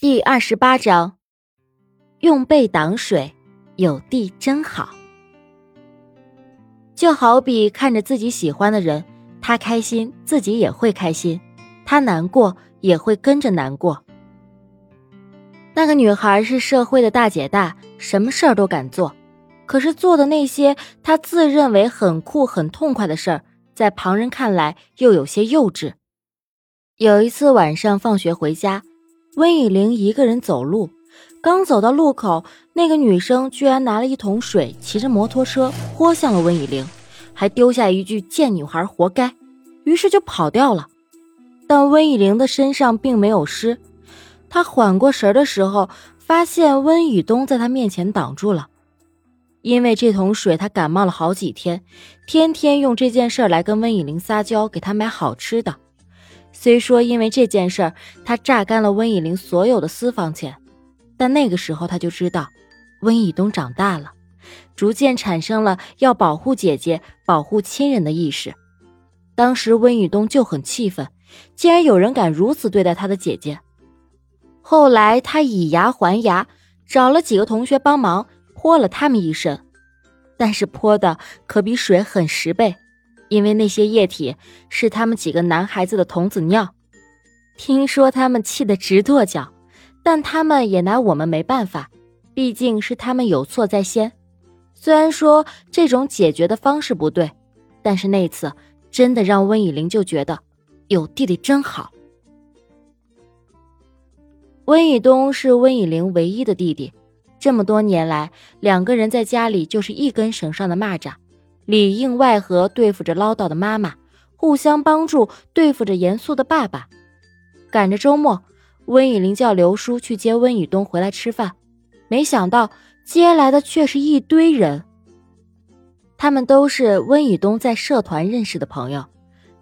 第二十八章，用背挡水，有地真好。就好比看着自己喜欢的人，他开心，自己也会开心；他难过，也会跟着难过。那个女孩是社会的大姐大，什么事儿都敢做，可是做的那些她自认为很酷、很痛快的事儿，在旁人看来又有些幼稚。有一次晚上放学回家。温以玲一个人走路，刚走到路口，那个女生居然拿了一桶水，骑着摩托车泼向了温以玲，还丢下一句“贱女孩，活该”，于是就跑掉了。但温以玲的身上并没有湿，她缓过神的时候，发现温以东在她面前挡住了。因为这桶水，他感冒了好几天，天天用这件事来跟温以玲撒娇，给她买好吃的。虽说因为这件事儿，他榨干了温以玲所有的私房钱，但那个时候他就知道，温以东长大了，逐渐产生了要保护姐姐、保护亲人的意识。当时温以东就很气愤，竟然有人敢如此对待他的姐姐。后来他以牙还牙，找了几个同学帮忙泼了他们一身，但是泼的可比水狠十倍。因为那些液体是他们几个男孩子的童子尿，听说他们气得直跺脚，但他们也拿我们没办法，毕竟是他们有错在先。虽然说这种解决的方式不对，但是那次真的让温以玲就觉得有弟弟真好。温以东是温以玲唯一的弟弟，这么多年来，两个人在家里就是一根绳上的蚂蚱。里应外合对付着唠叨的妈妈，互相帮助对付着严肃的爸爸。赶着周末，温以玲叫刘叔去接温以东回来吃饭，没想到接来的却是一堆人。他们都是温以东在社团认识的朋友。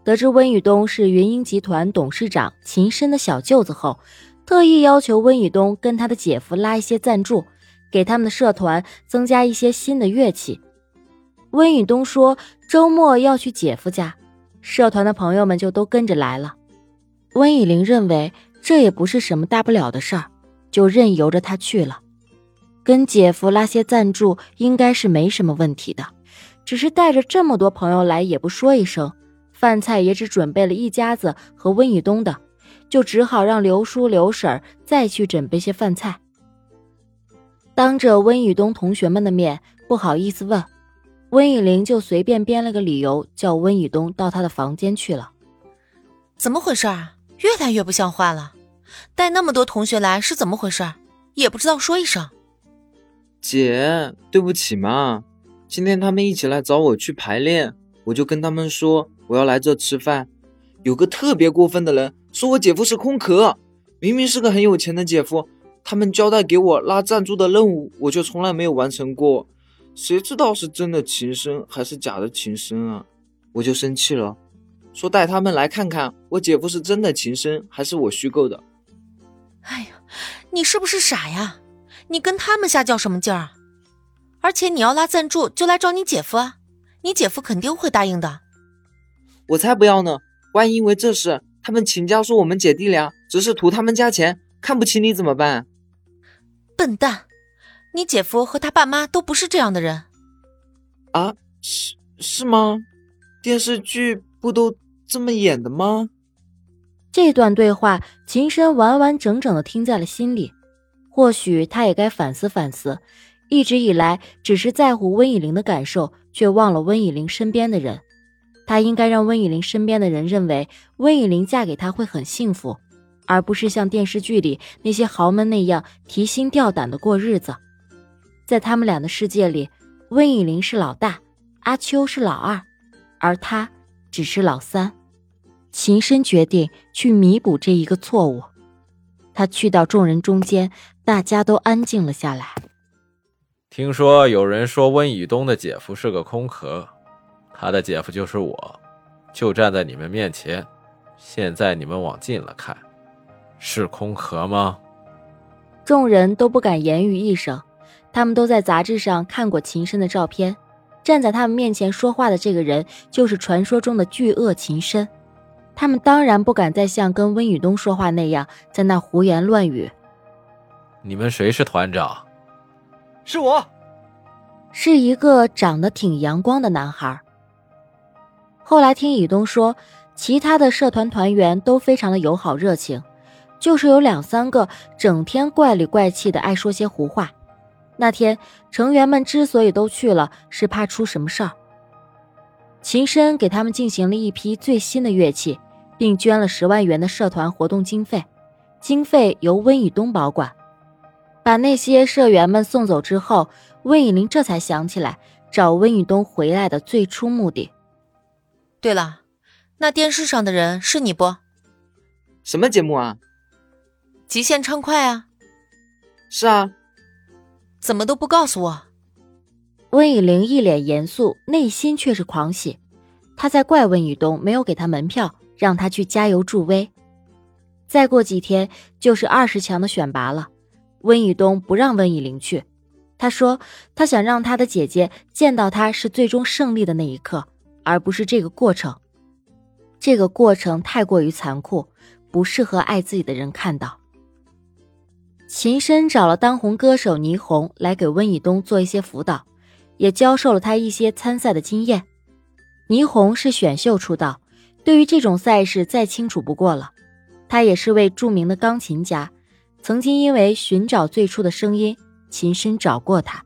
得知温以东是云英集团董事长秦深的小舅子后，特意要求温以东跟他的姐夫拉一些赞助，给他们的社团增加一些新的乐器。温以东说：“周末要去姐夫家，社团的朋友们就都跟着来了。”温以玲认为这也不是什么大不了的事儿，就任由着他去了。跟姐夫拉些赞助应该是没什么问题的，只是带着这么多朋友来也不说一声，饭菜也只准备了一家子和温以东的，就只好让刘叔刘婶再去准备些饭菜。当着温以东同学们的面，不好意思问。温以玲就随便编了个理由，叫温以东到他的房间去了。怎么回事啊？越来越不像话了！带那么多同学来是怎么回事？也不知道说一声。姐，对不起嘛。今天他们一起来找我去排练，我就跟他们说我要来这吃饭。有个特别过分的人说我姐夫是空壳，明明是个很有钱的姐夫。他们交代给我拉赞助的任务，我就从来没有完成过。谁知道是真的情深还是假的情深啊？我就生气了，说带他们来看看我姐夫是真的情深还是我虚构的。哎呀，你是不是傻呀？你跟他们瞎较什么劲儿？而且你要拉赞助就来找你姐夫啊，你姐夫肯定会答应的。我才不要呢！万一因为这事他们秦家说我们姐弟俩只是图他们家钱，看不起你怎么办？笨蛋！你姐夫和他爸妈都不是这样的人，啊？是是吗？电视剧不都这么演的吗？这段对话，秦深完完整整的听在了心里。或许他也该反思反思，一直以来只是在乎温以玲的感受，却忘了温以玲身边的人。他应该让温以玲身边的人认为温以玲嫁给他会很幸福，而不是像电视剧里那些豪门那样提心吊胆的过日子。在他们俩的世界里，温以玲是老大，阿秋是老二，而他只是老三。秦深决定去弥补这一个错误。他去到众人中间，大家都安静了下来。听说有人说温以东的姐夫是个空壳，他的姐夫就是我，就站在你们面前。现在你们往近了看，是空壳吗？众人都不敢言语一声。他们都在杂志上看过秦深的照片，站在他们面前说话的这个人就是传说中的巨鳄秦深。他们当然不敢再像跟温雨东说话那样在那胡言乱语，你们谁是团长？是我，是一个长得挺阳光的男孩。后来听以东说，其他的社团团员都非常的友好热情，就是有两三个整天怪里怪气的，爱说些胡话。那天成员们之所以都去了，是怕出什么事儿。秦深给他们进行了一批最新的乐器，并捐了十万元的社团活动经费，经费由温以东保管。把那些社员们送走之后，温以玲这才想起来找温以东回来的最初目的。对了，那电视上的人是你不？什么节目啊？极限畅快啊！是啊。怎么都不告诉我？温以玲一脸严肃，内心却是狂喜。他在怪温以东没有给他门票，让他去加油助威。再过几天就是二十强的选拔了。温以东不让温以玲去，他说他想让他的姐姐见到他是最终胜利的那一刻，而不是这个过程。这个过程太过于残酷，不适合爱自己的人看到。秦深找了当红歌手倪虹来给温以东做一些辅导，也教授了他一些参赛的经验。倪虹是选秀出道，对于这种赛事再清楚不过了。他也是位著名的钢琴家。曾经因为寻找最初的声音，秦深找过他，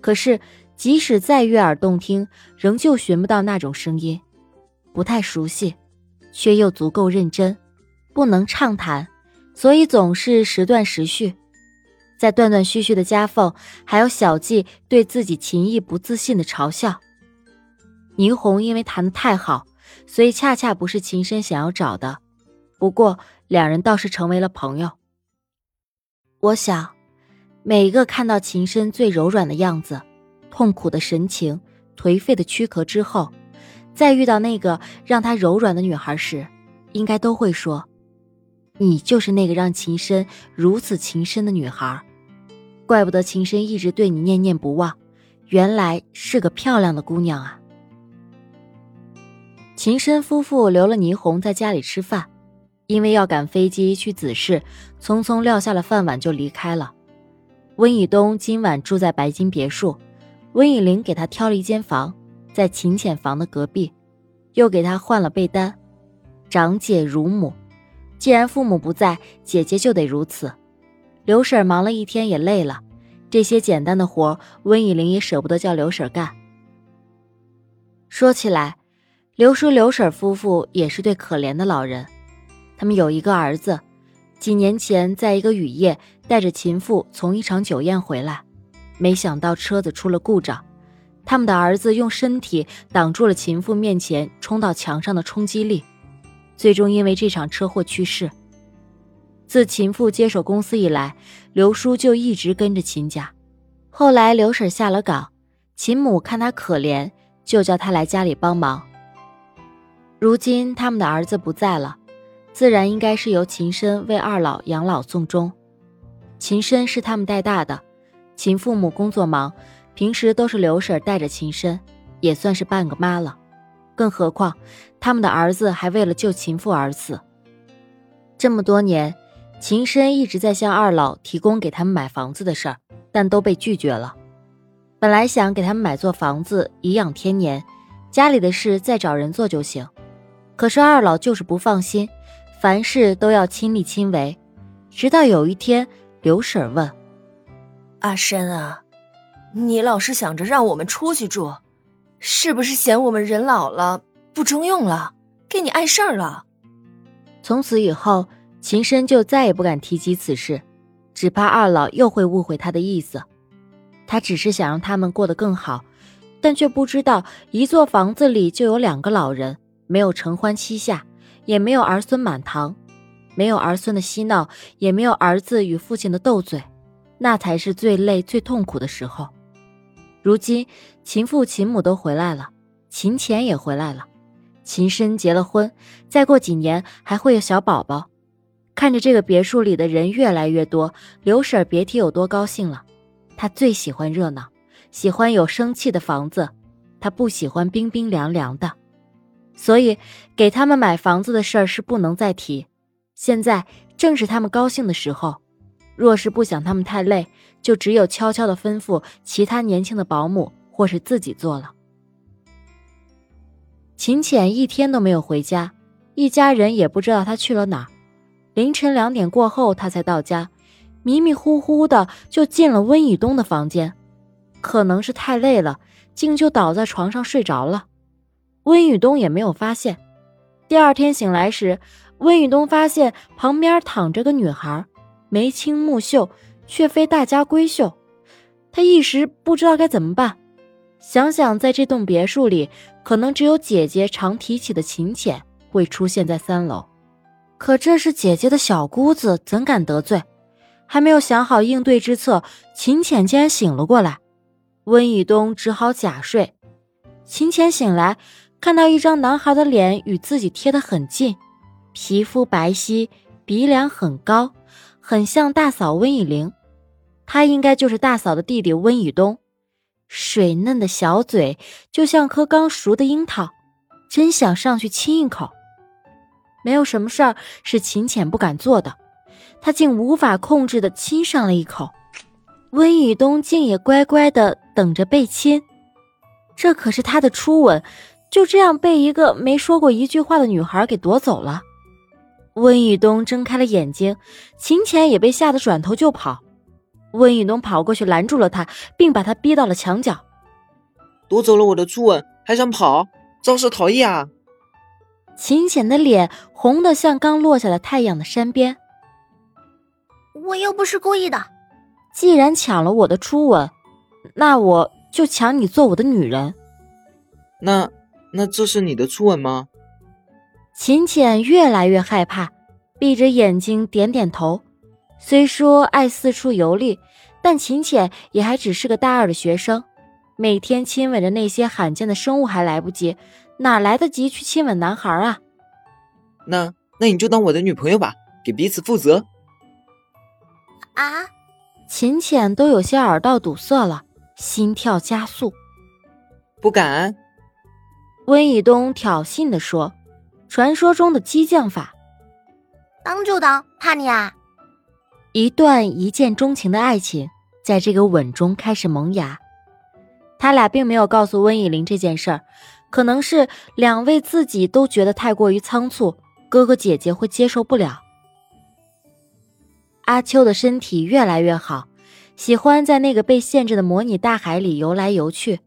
可是即使再悦耳动听，仍旧寻不到那种声音，不太熟悉，却又足够认真，不能畅谈，所以总是时断时续，在断断续续的夹缝，还有小季对自己琴艺不自信的嘲笑。霓虹因为弹得太好，所以恰恰不是秦深想要找的，不过两人倒是成为了朋友。我想，每一个看到秦深最柔软的样子、痛苦的神情、颓废的躯壳之后，再遇到那个让他柔软的女孩时，应该都会说：“你就是那个让秦深如此情深的女孩。”怪不得秦深一直对你念念不忘，原来是个漂亮的姑娘啊！秦深夫妇留了霓虹在家里吃饭。因为要赶飞机去子市，匆匆撂下了饭碗就离开了。温以东今晚住在白金别墅，温以玲给他挑了一间房，在秦浅房的隔壁，又给他换了被单。长姐如母，既然父母不在，姐姐就得如此。刘婶忙了一天也累了，这些简单的活，温以玲也舍不得叫刘婶干。说起来，刘叔刘婶夫妇也是对可怜的老人。他们有一个儿子，几年前在一个雨夜带着情妇从一场酒宴回来，没想到车子出了故障，他们的儿子用身体挡住了情妇面前冲到墙上的冲击力，最终因为这场车祸去世。自秦父接手公司以来，刘叔就一直跟着秦家。后来刘婶下了岗，秦母看他可怜，就叫他来家里帮忙。如今他们的儿子不在了。自然应该是由秦深为二老养老送终。秦深是他们带大的，秦父母工作忙，平时都是刘婶带着秦深，也算是半个妈了。更何况他们的儿子还为了救秦父而死。这么多年，秦深一直在向二老提供给他们买房子的事儿，但都被拒绝了。本来想给他们买座房子颐养天年，家里的事再找人做就行，可是二老就是不放心。凡事都要亲力亲为，直到有一天，刘婶问：“阿深啊，你老是想着让我们出去住，是不是嫌我们人老了不中用了，给你碍事儿了？”从此以后，秦深就再也不敢提及此事，只怕二老又会误会他的意思。他只是想让他们过得更好，但却不知道一座房子里就有两个老人，没有承欢膝下。也没有儿孙满堂，没有儿孙的嬉闹，也没有儿子与父亲的斗嘴，那才是最累、最痛苦的时候。如今秦父、秦母都回来了，秦钱也回来了，秦深结了婚，再过几年还会有小宝宝。看着这个别墅里的人越来越多，刘婶别提有多高兴了。她最喜欢热闹，喜欢有生气的房子，她不喜欢冰冰凉凉的。所以，给他们买房子的事儿是不能再提。现在正是他们高兴的时候，若是不想他们太累，就只有悄悄的吩咐其他年轻的保姆或是自己做了。秦浅一天都没有回家，一家人也不知道他去了哪儿。凌晨两点过后，他才到家，迷迷糊糊的就进了温以东的房间，可能是太累了，竟就倒在床上睡着了。温宇东也没有发现。第二天醒来时，温宇东发现旁边躺着个女孩，眉清目秀，却非大家闺秀。他一时不知道该怎么办。想想在这栋别墅里，可能只有姐姐常提起的秦浅会出现在三楼。可这是姐姐的小姑子，怎敢得罪？还没有想好应对之策，秦浅竟然醒了过来。温以东只好假睡。秦浅醒来，看到一张男孩的脸与自己贴得很近，皮肤白皙，鼻梁很高，很像大嫂温以玲。他应该就是大嫂的弟弟温以东。水嫩的小嘴就像颗刚熟的樱桃，真想上去亲一口。没有什么事儿是秦浅不敢做的，他竟无法控制的亲上了一口。温以东竟也乖乖的等着被亲，这可是他的初吻，就这样被一个没说过一句话的女孩给夺走了。温以东睁开了眼睛，秦浅也被吓得转头就跑。温以东跑过去拦住了他，并把他逼到了墙角。夺走了我的初吻，还想跑？肇事逃逸啊！秦浅的脸红得像刚落下了太阳的山边。我又不是故意的。既然抢了我的初吻，那我就抢你做我的女人。那那这是你的初吻吗？秦浅越来越害怕，闭着眼睛点点头。虽说爱四处游历，但秦浅也还只是个大二的学生，每天亲吻着那些罕见的生物还来不及，哪来得及去亲吻男孩啊？那那你就当我的女朋友吧，给彼此负责。啊！秦浅都有些耳道堵塞了，心跳加速。不敢。温以东挑衅地说：“传说中的激将法，当就当，怕你啊！”一段一见钟情的爱情，在这个吻中开始萌芽。他俩并没有告诉温以玲这件事儿，可能是两位自己都觉得太过于仓促，哥哥姐姐会接受不了。阿秋的身体越来越好，喜欢在那个被限制的模拟大海里游来游去。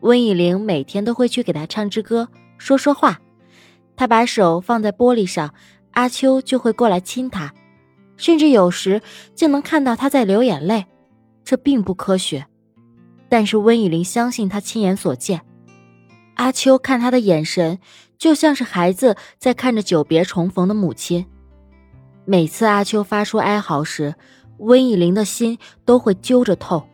温以玲每天都会去给他唱支歌，说说话。他把手放在玻璃上，阿秋就会过来亲他。甚至有时竟能看到他在流眼泪，这并不科学。但是温以玲相信他亲眼所见。阿秋看他的眼神，就像是孩子在看着久别重逢的母亲。每次阿秋发出哀嚎时，温以玲的心都会揪着痛。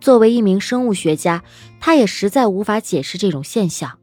作为一名生物学家，他也实在无法解释这种现象。